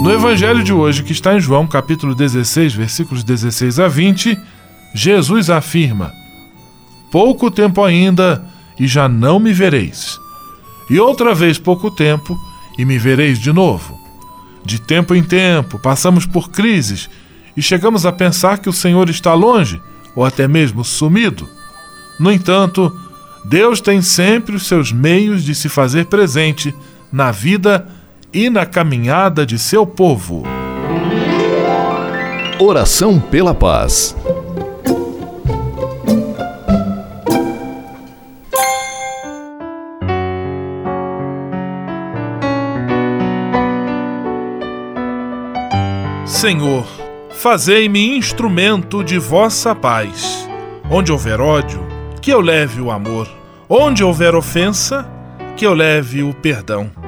No Evangelho de hoje, que está em João, capítulo 16, versículos 16 a 20, Jesus afirma: Pouco tempo ainda e já não me vereis. E outra vez pouco tempo, e me vereis de novo. De tempo em tempo, passamos por crises e chegamos a pensar que o Senhor está longe, ou até mesmo sumido. No entanto, Deus tem sempre os seus meios de se fazer presente na vida e na caminhada de seu povo. Oração pela paz. Senhor, fazei-me instrumento de vossa paz. Onde houver ódio, que eu leve o amor. Onde houver ofensa, que eu leve o perdão.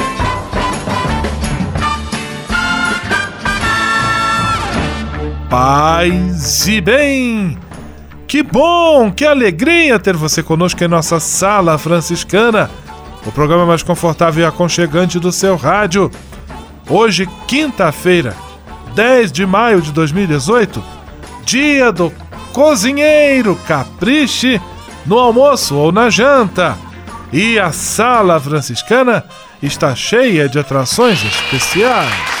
Paz e bem! Que bom, que alegria ter você conosco em nossa Sala Franciscana, o programa mais confortável e aconchegante do seu rádio. Hoje, quinta-feira, 10 de maio de 2018, dia do cozinheiro, capriche no almoço ou na janta. E a sala franciscana está cheia de atrações especiais.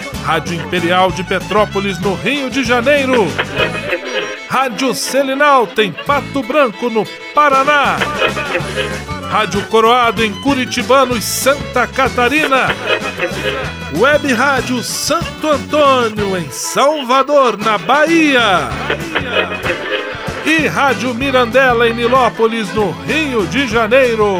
Rádio Imperial de Petrópolis no Rio de Janeiro. Rádio Selinalta em Pato Branco no Paraná. Rádio Coroado em Curitibanos, Santa Catarina. Web Rádio Santo Antônio, em Salvador, na Bahia. E Rádio Mirandela, em Nilópolis, no Rio de Janeiro.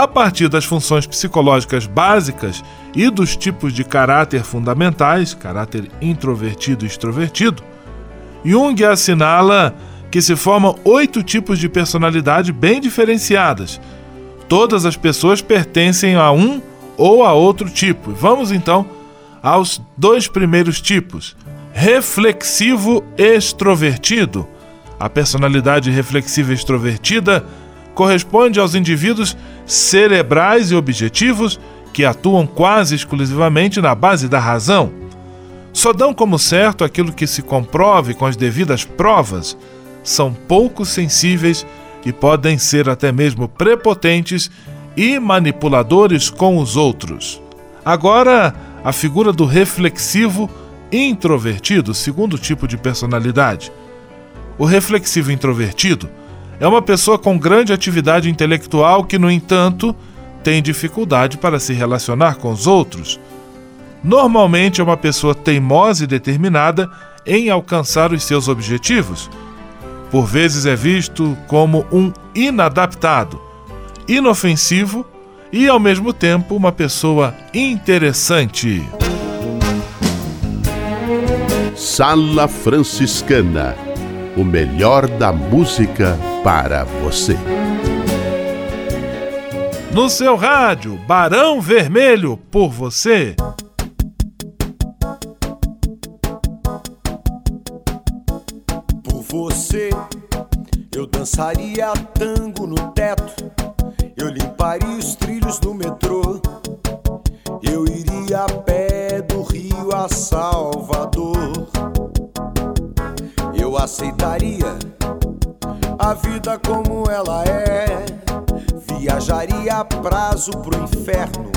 A partir das funções psicológicas básicas e dos tipos de caráter fundamentais, caráter introvertido e extrovertido, Jung assinala que se formam oito tipos de personalidade bem diferenciadas. Todas as pessoas pertencem a um ou a outro tipo. Vamos então aos dois primeiros tipos. Reflexivo extrovertido. A personalidade reflexiva extrovertida corresponde aos indivíduos cerebrais e objetivos que atuam quase exclusivamente na base da razão. Só dão como certo aquilo que se comprove com as devidas provas. São pouco sensíveis e podem ser até mesmo prepotentes e manipuladores com os outros. Agora, a figura do reflexivo introvertido, segundo tipo de personalidade. O reflexivo introvertido é uma pessoa com grande atividade intelectual que, no entanto, tem dificuldade para se relacionar com os outros. Normalmente é uma pessoa teimosa e determinada em alcançar os seus objetivos. Por vezes é visto como um inadaptado, inofensivo e, ao mesmo tempo, uma pessoa interessante. Sala Franciscana o melhor da música para você. No seu rádio, Barão Vermelho por você. Por você, eu dançaria tango no teto, eu limparia os trilhos do metrô, eu iria a pé do Rio a Salvador. Eu aceitaria a vida como ela é. Viajaria a prazo pro inferno.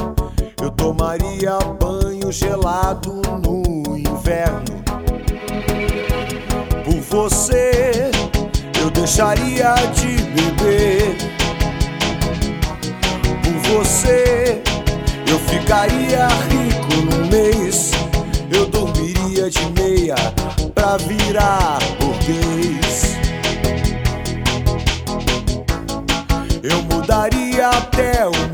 Eu tomaria banho gelado no inverno. Por você, eu deixaria de beber. Por você, eu ficaria rico no mês. Eu dormiria de meia pra virar burguês. Eu mudaria até o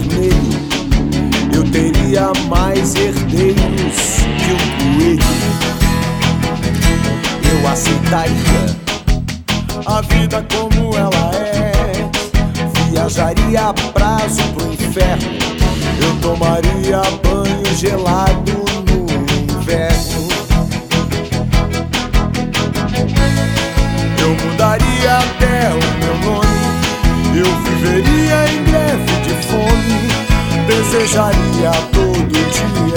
vermelho. Eu teria mais herdeiros que um coelho. Eu aceitaria a vida como ela é. Viajaria a prazo pro inferno. Eu tomaria banho gelado Desejaria todo dia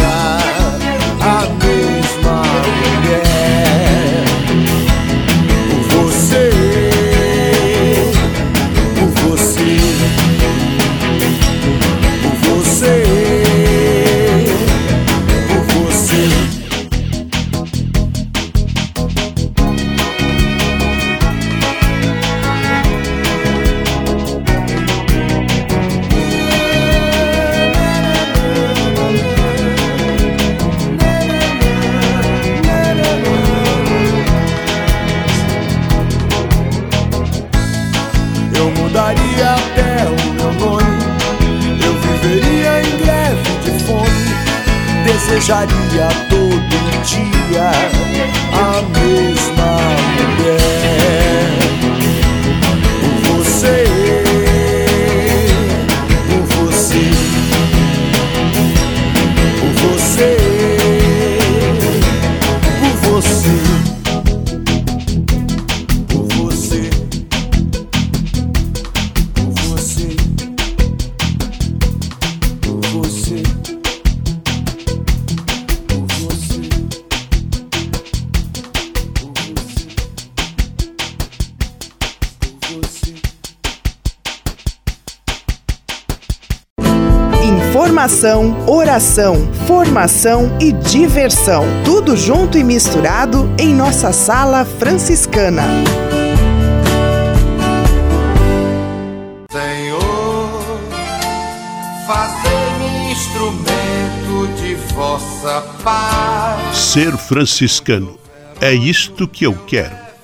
Informação, oração, formação e diversão. Tudo junto e misturado em nossa sala franciscana. Senhor, fazei-me instrumento de vossa paz. Ser franciscano. É isto que eu quero.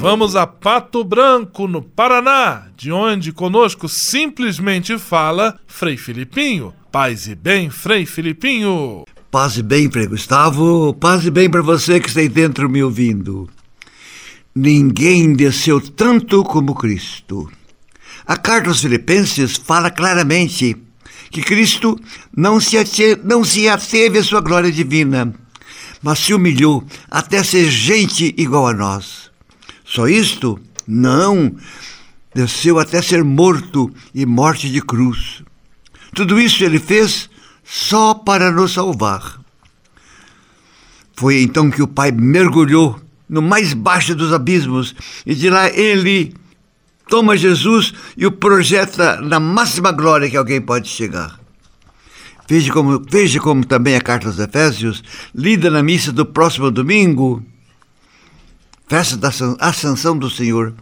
Vamos a Pato Branco, no Paraná, de onde conosco simplesmente fala Frei Filipinho. Paz e bem, Frei Filipinho. Paz e bem, Frei Gustavo. Paz e bem para você que está aí dentro me ouvindo. Ninguém desceu tanto como Cristo. A carta aos Filipenses fala claramente que Cristo não se, ate, não se ateve à sua glória divina, mas se humilhou até ser gente igual a nós. Só isto? Não. Desceu até ser morto e morte de cruz. Tudo isso ele fez só para nos salvar. Foi então que o Pai mergulhou no mais baixo dos abismos e de lá ele toma Jesus e o projeta na máxima glória que alguém pode chegar. Veja como, veja como também a carta aos Efésios, lida na missa do próximo domingo, festa da Ascensão do Senhor,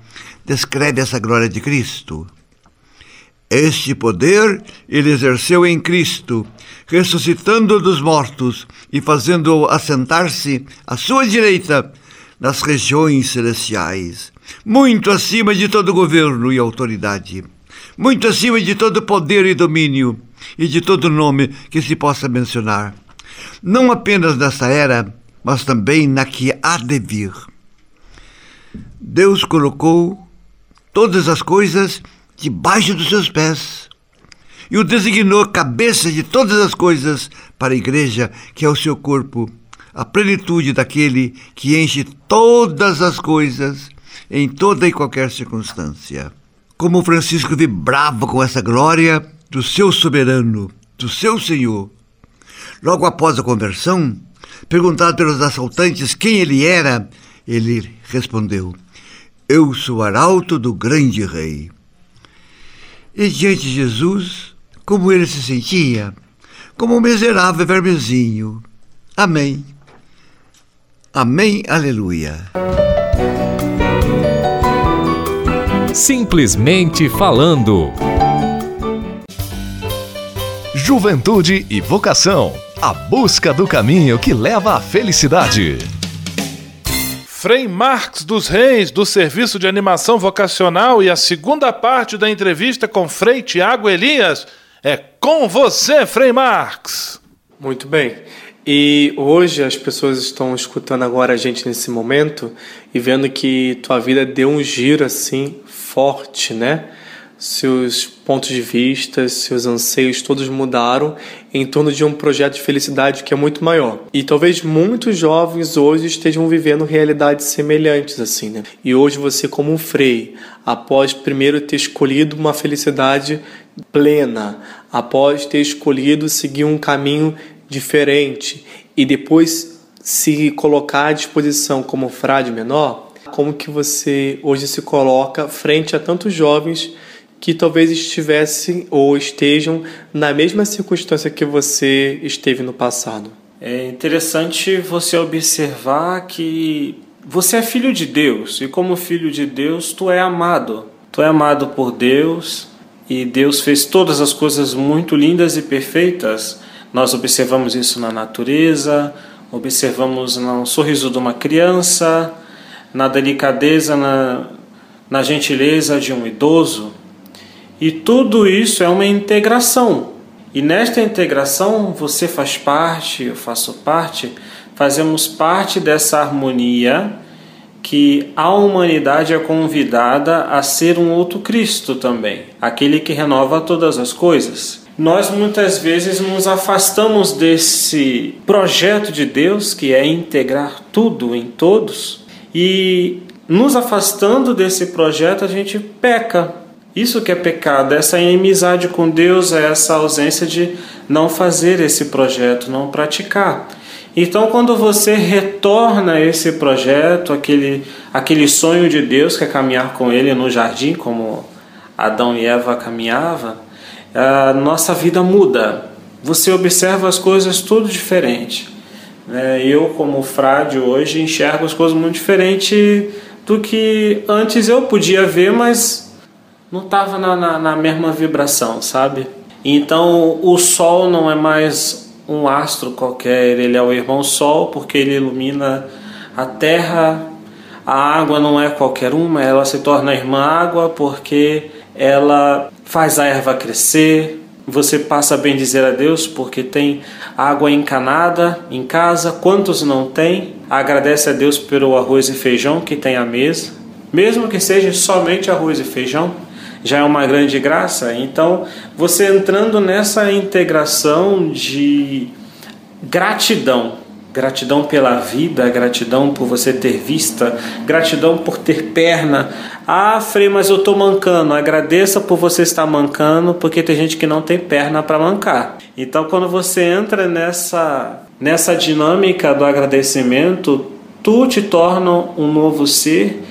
descreve essa glória de Cristo. Este poder ele exerceu em Cristo, ressuscitando dos mortos e fazendo-o assentar-se à sua direita nas regiões celestiais, muito acima de todo governo e autoridade, muito acima de todo poder e domínio e de todo nome que se possa mencionar, não apenas nesta era, mas também na que há de vir. Deus colocou todas as coisas debaixo dos seus pés e o designou cabeça de todas as coisas para a igreja, que é o seu corpo, a plenitude daquele que enche todas as coisas em toda e qualquer circunstância. Como Francisco vibrava com essa glória do seu soberano, do seu Senhor. Logo após a conversão, perguntado pelos assaltantes quem ele era, ele respondeu: Eu sou arauto do grande rei. E diante de Jesus, como ele se sentia? Como um miserável vermezinho. Amém. Amém, aleluia. Simplesmente falando. Juventude e vocação. A busca do caminho que leva à felicidade. Frei Marx dos Reis, do Serviço de Animação Vocacional, e a segunda parte da entrevista com Frei Tiago Elias. É com você, Frei Marx! Muito bem. E hoje as pessoas estão escutando agora a gente nesse momento e vendo que tua vida deu um giro assim forte, né? seus pontos de vista, seus anseios todos mudaram em torno de um projeto de felicidade que é muito maior. E talvez muitos jovens hoje estejam vivendo realidades semelhantes assim, né? E hoje você como um frei, após primeiro ter escolhido uma felicidade plena, após ter escolhido seguir um caminho diferente e depois se colocar à disposição como frade menor, como que você hoje se coloca frente a tantos jovens que talvez estivessem ou estejam na mesma circunstância que você esteve no passado. É interessante você observar que você é filho de Deus e como filho de Deus tu é amado. Tu é amado por Deus e Deus fez todas as coisas muito lindas e perfeitas. Nós observamos isso na natureza, observamos no sorriso de uma criança, na delicadeza, na, na gentileza de um idoso. E tudo isso é uma integração. E nesta integração você faz parte, eu faço parte, fazemos parte dessa harmonia que a humanidade é convidada a ser um outro Cristo também, aquele que renova todas as coisas. Nós muitas vezes nos afastamos desse projeto de Deus que é integrar tudo em todos e nos afastando desse projeto a gente peca, isso que é pecado, essa inimizade com Deus, é essa ausência de não fazer esse projeto, não praticar. Então, quando você retorna esse projeto, aquele, aquele sonho de Deus que é caminhar com Ele no jardim, como Adão e Eva caminhavam, a nossa vida muda. Você observa as coisas tudo diferente. Né? Eu, como frade hoje, enxergo as coisas muito diferente do que antes eu podia ver, mas não estava na, na, na, mesma vibração, sabe? Então o Sol não é mais um astro qualquer, ele é o irmão Sol porque ele ilumina a Terra. A água não é qualquer uma, ela se torna irmã água porque ela faz a erva crescer. Você passa a bem dizer a Deus porque tem água encanada em casa. Quantos não tem? Agradece a Deus pelo arroz e feijão que tem à mesa, mesmo que seja somente arroz e feijão já é uma grande graça. Então, você entrando nessa integração de gratidão, gratidão pela vida, gratidão por você ter vista, gratidão por ter perna. Ah, Frei, mas eu estou mancando. Agradeça por você estar mancando, porque tem gente que não tem perna para mancar. Então, quando você entra nessa nessa dinâmica do agradecimento, tu te torna um novo ser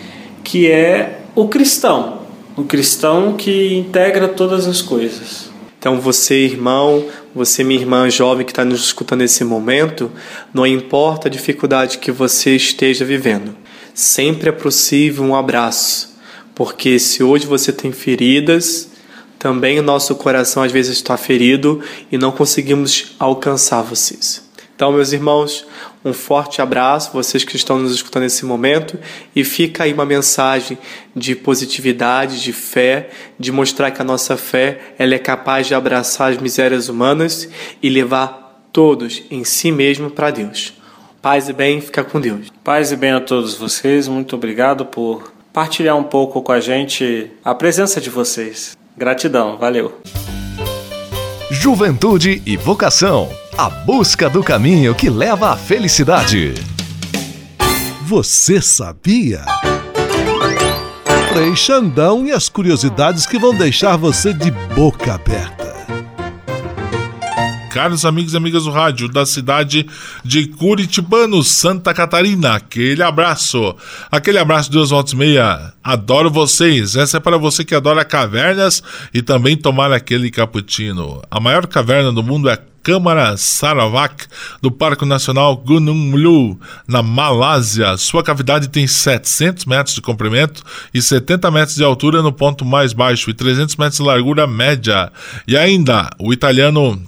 que é o cristão o cristão que integra todas as coisas. Então, você, irmão, você, minha irmã jovem que está nos escutando nesse momento, não importa a dificuldade que você esteja vivendo, sempre é possível um abraço, porque se hoje você tem feridas, também o nosso coração às vezes está ferido e não conseguimos alcançar vocês. Então, meus irmãos, um forte abraço, vocês que estão nos escutando nesse momento, e fica aí uma mensagem de positividade, de fé, de mostrar que a nossa fé ela é capaz de abraçar as misérias humanas e levar todos em si mesmo para Deus. Paz e bem, fica com Deus. Paz e bem a todos vocês, muito obrigado por partilhar um pouco com a gente a presença de vocês. Gratidão, valeu. Juventude e vocação a busca do caminho que leva à felicidade. Você sabia? Frei Xandão e as curiosidades que vão deixar você de boca aberta caros amigos e amigas do rádio da cidade de Curitibano, Santa Catarina. Aquele abraço. Aquele abraço, Deus Volta Meia. Adoro vocês. Essa é para você que adora cavernas e também tomar aquele cappuccino. A maior caverna do mundo é Câmara Sarawak, do Parque Nacional Gunung Mulu, na Malásia. Sua cavidade tem 700 metros de comprimento e 70 metros de altura no ponto mais baixo e 300 metros de largura média. E ainda, o italiano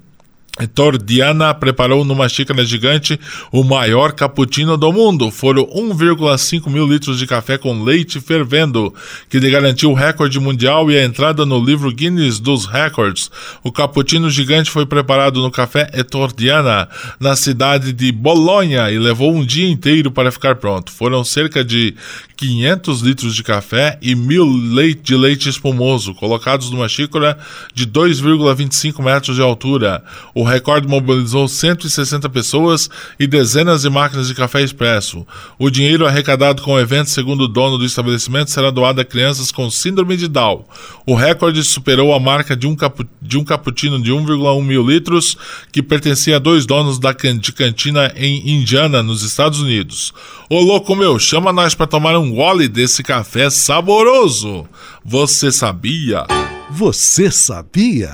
Heitor Diana preparou numa xícara gigante o maior cappuccino do mundo. Foram 1,5 mil litros de café com leite fervendo, que lhe garantiu o recorde mundial e a entrada no livro Guinness dos Records. O cappuccino gigante foi preparado no café Heitor Diana, na cidade de Bolonha, e levou um dia inteiro para ficar pronto. Foram cerca de 500 litros de café e mil leite de leite espumoso, colocados numa xícara de 2,25 metros de altura. O recorde mobilizou 160 pessoas e dezenas de máquinas de café expresso. O dinheiro arrecadado com o evento, segundo o dono do estabelecimento, será doado a crianças com síndrome de Down. O recorde superou a marca de um, capu de um cappuccino de 1,1 mil litros, que pertencia a dois donos da can de cantina em Indiana, nos Estados Unidos. Ô louco meu, chama nós para tomar um gole desse café saboroso. Você sabia? Você sabia?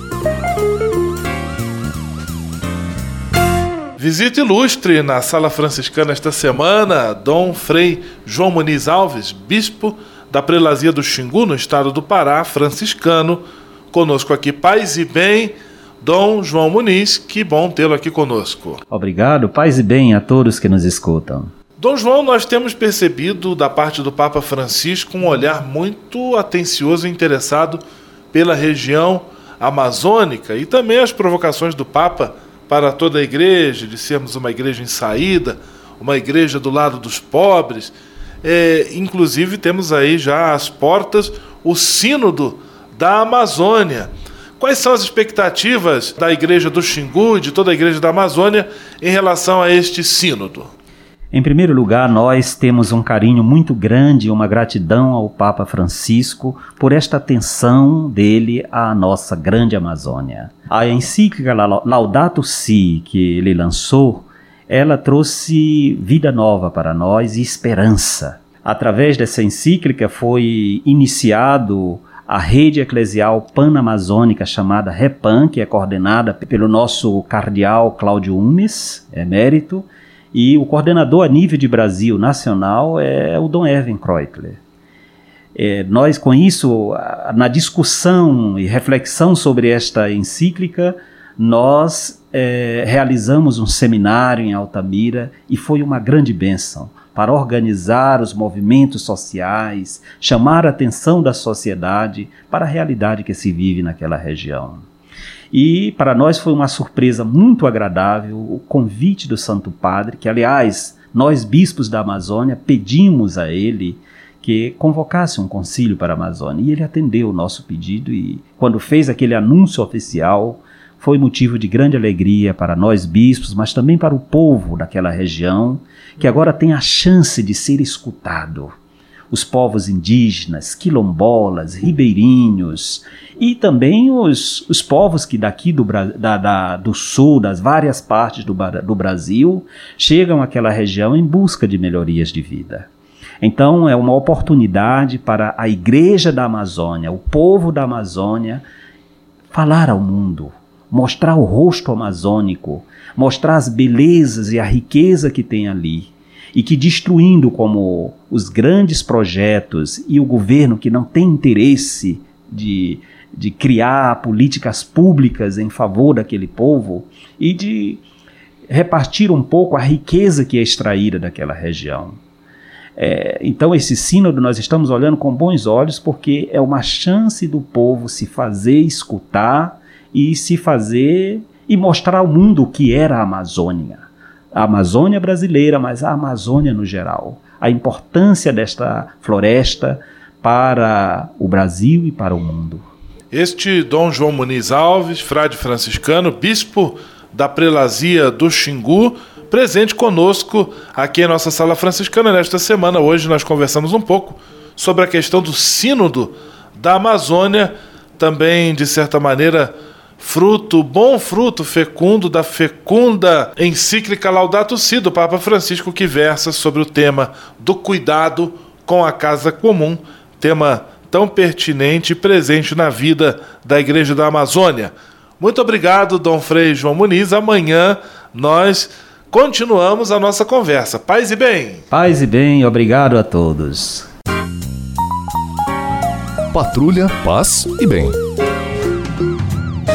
Visita ilustre na Sala Franciscana esta semana, Dom Frei João Muniz Alves, bispo da Prelazia do Xingu, no estado do Pará, franciscano. Conosco aqui, paz e bem, Dom João Muniz, que bom tê-lo aqui conosco. Obrigado, paz e bem a todos que nos escutam. Dom João, nós temos percebido da parte do Papa Francisco um olhar muito atencioso e interessado pela região amazônica e também as provocações do Papa para toda a igreja, de sermos uma igreja em saída, uma igreja do lado dos pobres. É, inclusive, temos aí já às portas o Sínodo da Amazônia. Quais são as expectativas da igreja do Xingu e de toda a igreja da Amazônia em relação a este Sínodo? Em primeiro lugar, nós temos um carinho muito grande e uma gratidão ao Papa Francisco por esta atenção dele à nossa grande Amazônia. A encíclica Laudato Si que ele lançou, ela trouxe vida nova para nós e esperança. Através dessa encíclica foi iniciado a rede eclesial pan-amazônica chamada REPAN, que é coordenada pelo nosso cardeal Cláudio Umes, emérito, e o coordenador a nível de Brasil nacional é o Dom Erwin Kreutler. É, nós, com isso, na discussão e reflexão sobre esta encíclica, nós é, realizamos um seminário em Altamira e foi uma grande bênção para organizar os movimentos sociais, chamar a atenção da sociedade para a realidade que se vive naquela região. E para nós foi uma surpresa muito agradável o convite do Santo Padre, que aliás, nós bispos da Amazônia pedimos a ele que convocasse um concílio para a Amazônia. E ele atendeu o nosso pedido e quando fez aquele anúncio oficial, foi motivo de grande alegria para nós bispos, mas também para o povo daquela região, que agora tem a chance de ser escutado os povos indígenas, quilombolas, ribeirinhos e também os, os povos que daqui do, da, da, do sul, das várias partes do, do Brasil, chegam àquela região em busca de melhorias de vida. Então é uma oportunidade para a Igreja da Amazônia, o povo da Amazônia, falar ao mundo mostrar o rosto amazônico, mostrar as belezas e a riqueza que tem ali. E que destruindo como os grandes projetos e o governo que não tem interesse de, de criar políticas públicas em favor daquele povo e de repartir um pouco a riqueza que é extraída daquela região. É, então, esse sínodo nós estamos olhando com bons olhos porque é uma chance do povo se fazer escutar e se fazer e mostrar ao mundo o que era a Amazônia. A Amazônia brasileira, mas a Amazônia no geral. A importância desta floresta para o Brasil e para o mundo. Este Dom João Muniz Alves, frade franciscano, bispo da prelazia do Xingu, presente conosco aqui em nossa sala franciscana nesta semana. Hoje nós conversamos um pouco sobre a questão do sínodo da Amazônia, também de certa maneira fruto, bom fruto fecundo da fecunda encíclica Laudato Si do Papa Francisco que versa sobre o tema do cuidado com a casa comum, tema tão pertinente e presente na vida da Igreja da Amazônia. Muito obrigado, Dom Frei João Muniz. Amanhã nós continuamos a nossa conversa. Paz e bem. Paz e bem, obrigado a todos. Patrulha, paz e bem.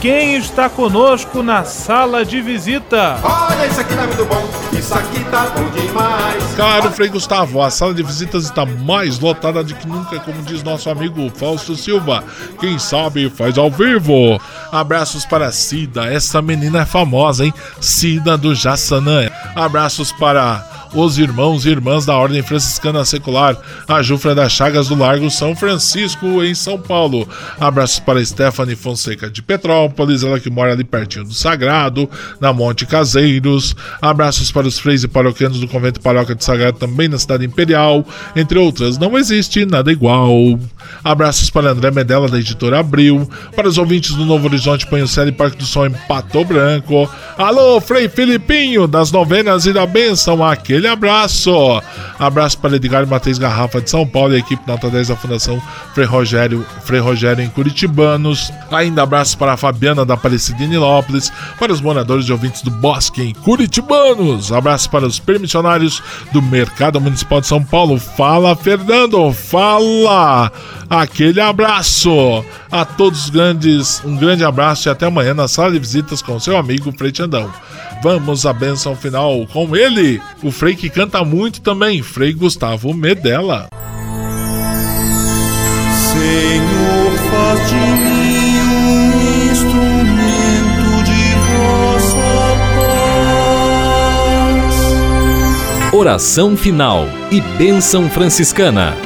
quem está conosco na sala de visita? Olha, isso aqui tá muito bom, isso aqui tá bom demais. Caro Frei Gustavo, a sala de visitas está mais lotada do que nunca, como diz nosso amigo Fausto Silva. Quem sabe faz ao vivo. Abraços para Cida, essa menina é famosa, hein? Cida do Jassanã. Abraços para os irmãos e irmãs da Ordem Franciscana Secular, a Jufra das Chagas do Largo São Francisco, em São Paulo. Abraços para Stephanie Fonseca de Petrópolis, ela que mora ali pertinho do Sagrado, na Monte Caseiros. Abraços para os freis e paroquianos do Convento Paróquia de Sagrado, também na Cidade Imperial, entre outras. Não existe nada igual. Abraços para André Medella, da editora Abril. Para os ouvintes do Novo Horizonte, Panhucela e Parque do Sol em Pato Branco. Alô, Frei Filipinho, das novenas e da bênção, aquele abraço. Abraço para Edgar Matheus Garrafa de São Paulo e a equipe nota 10 da Fundação Frei Rogério, Frei Rogério em Curitibanos. Ainda abraço para a Fabiana da Aparecida em Nilópolis, para os moradores e ouvintes do Bosque em Curitibanos. Abraço para os permissionários do Mercado Municipal de São Paulo. Fala, Fernando, fala! Aquele abraço a todos os grandes, um grande abraço e até amanhã na sala de visitas com seu amigo Frei Tandão. Vamos à benção final com ele, o Frei que canta muito também, Frei Gustavo Medella. Senhor, faz de mim um instrumento de vossa paz. Oração final e bênção franciscana.